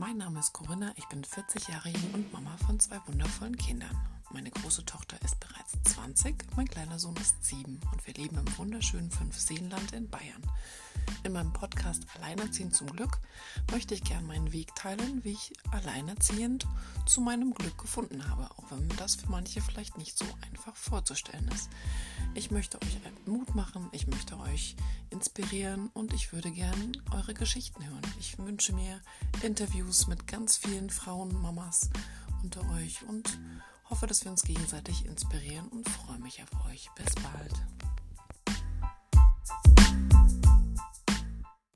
Mein Name ist Corinna, ich bin 40 Jahre jung und Mama von zwei wundervollen Kindern. Meine große Tochter ist bereits 20, mein kleiner Sohn ist 7 und wir leben im wunderschönen Fünfseenland in Bayern. In meinem Podcast Alleinerziehend zum Glück möchte ich gern meinen Weg teilen, wie ich alleinerziehend zu meinem Glück gefunden habe, auch wenn das für manche vielleicht nicht so einfach vorzustellen ist. Ich möchte euch Mut machen, ich möchte euch inspirieren und ich würde gern eure Geschichten hören. Ich wünsche mir Interviews mit ganz vielen Frauen, Mamas unter euch und hoffe, dass wir uns gegenseitig inspirieren und freue mich auf euch. Bis bald.